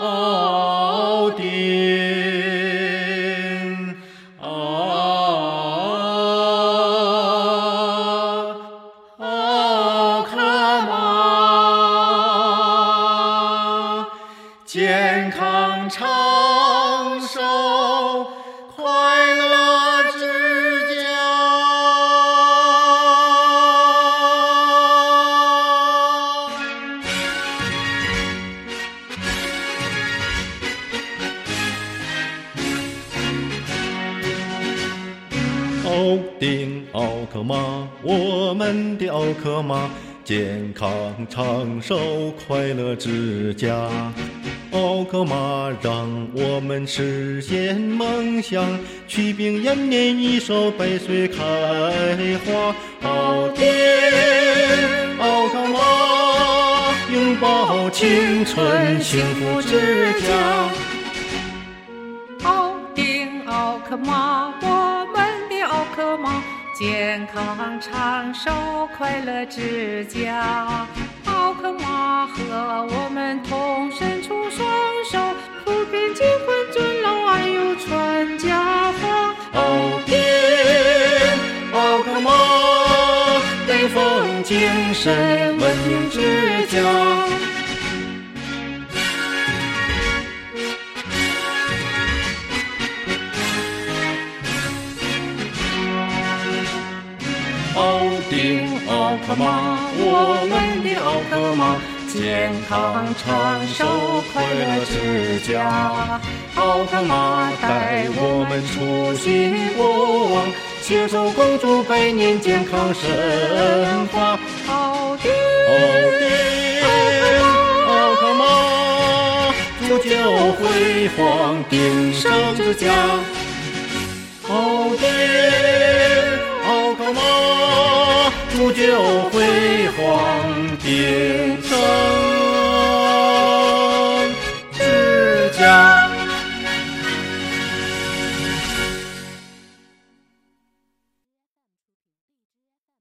奥丁啊克玛健康长寿快奥丁奥克玛，我们的奥克玛，健康长寿，快乐之家。奥克玛让我们实现梦想，祛病延年益寿，百岁开花。奥丁奥克玛，拥抱青春，幸福之家。奥丁奥克玛，我们的奥克玛，健康长寿，快乐之家。奥克玛和我们同伸出双手，扶贫济困，尊老爱幼，传家风。奥丁奥克玛，雷锋精神，文明之家。奥丁奥特玛，我们的奥特玛，健康长寿，快乐之家。奥特玛带我们出巡过往，携手共筑百年健康神话。奥丁奥丁奥克玛，铸就辉煌鼎盛之家。奥丁就辉煌鼎盛。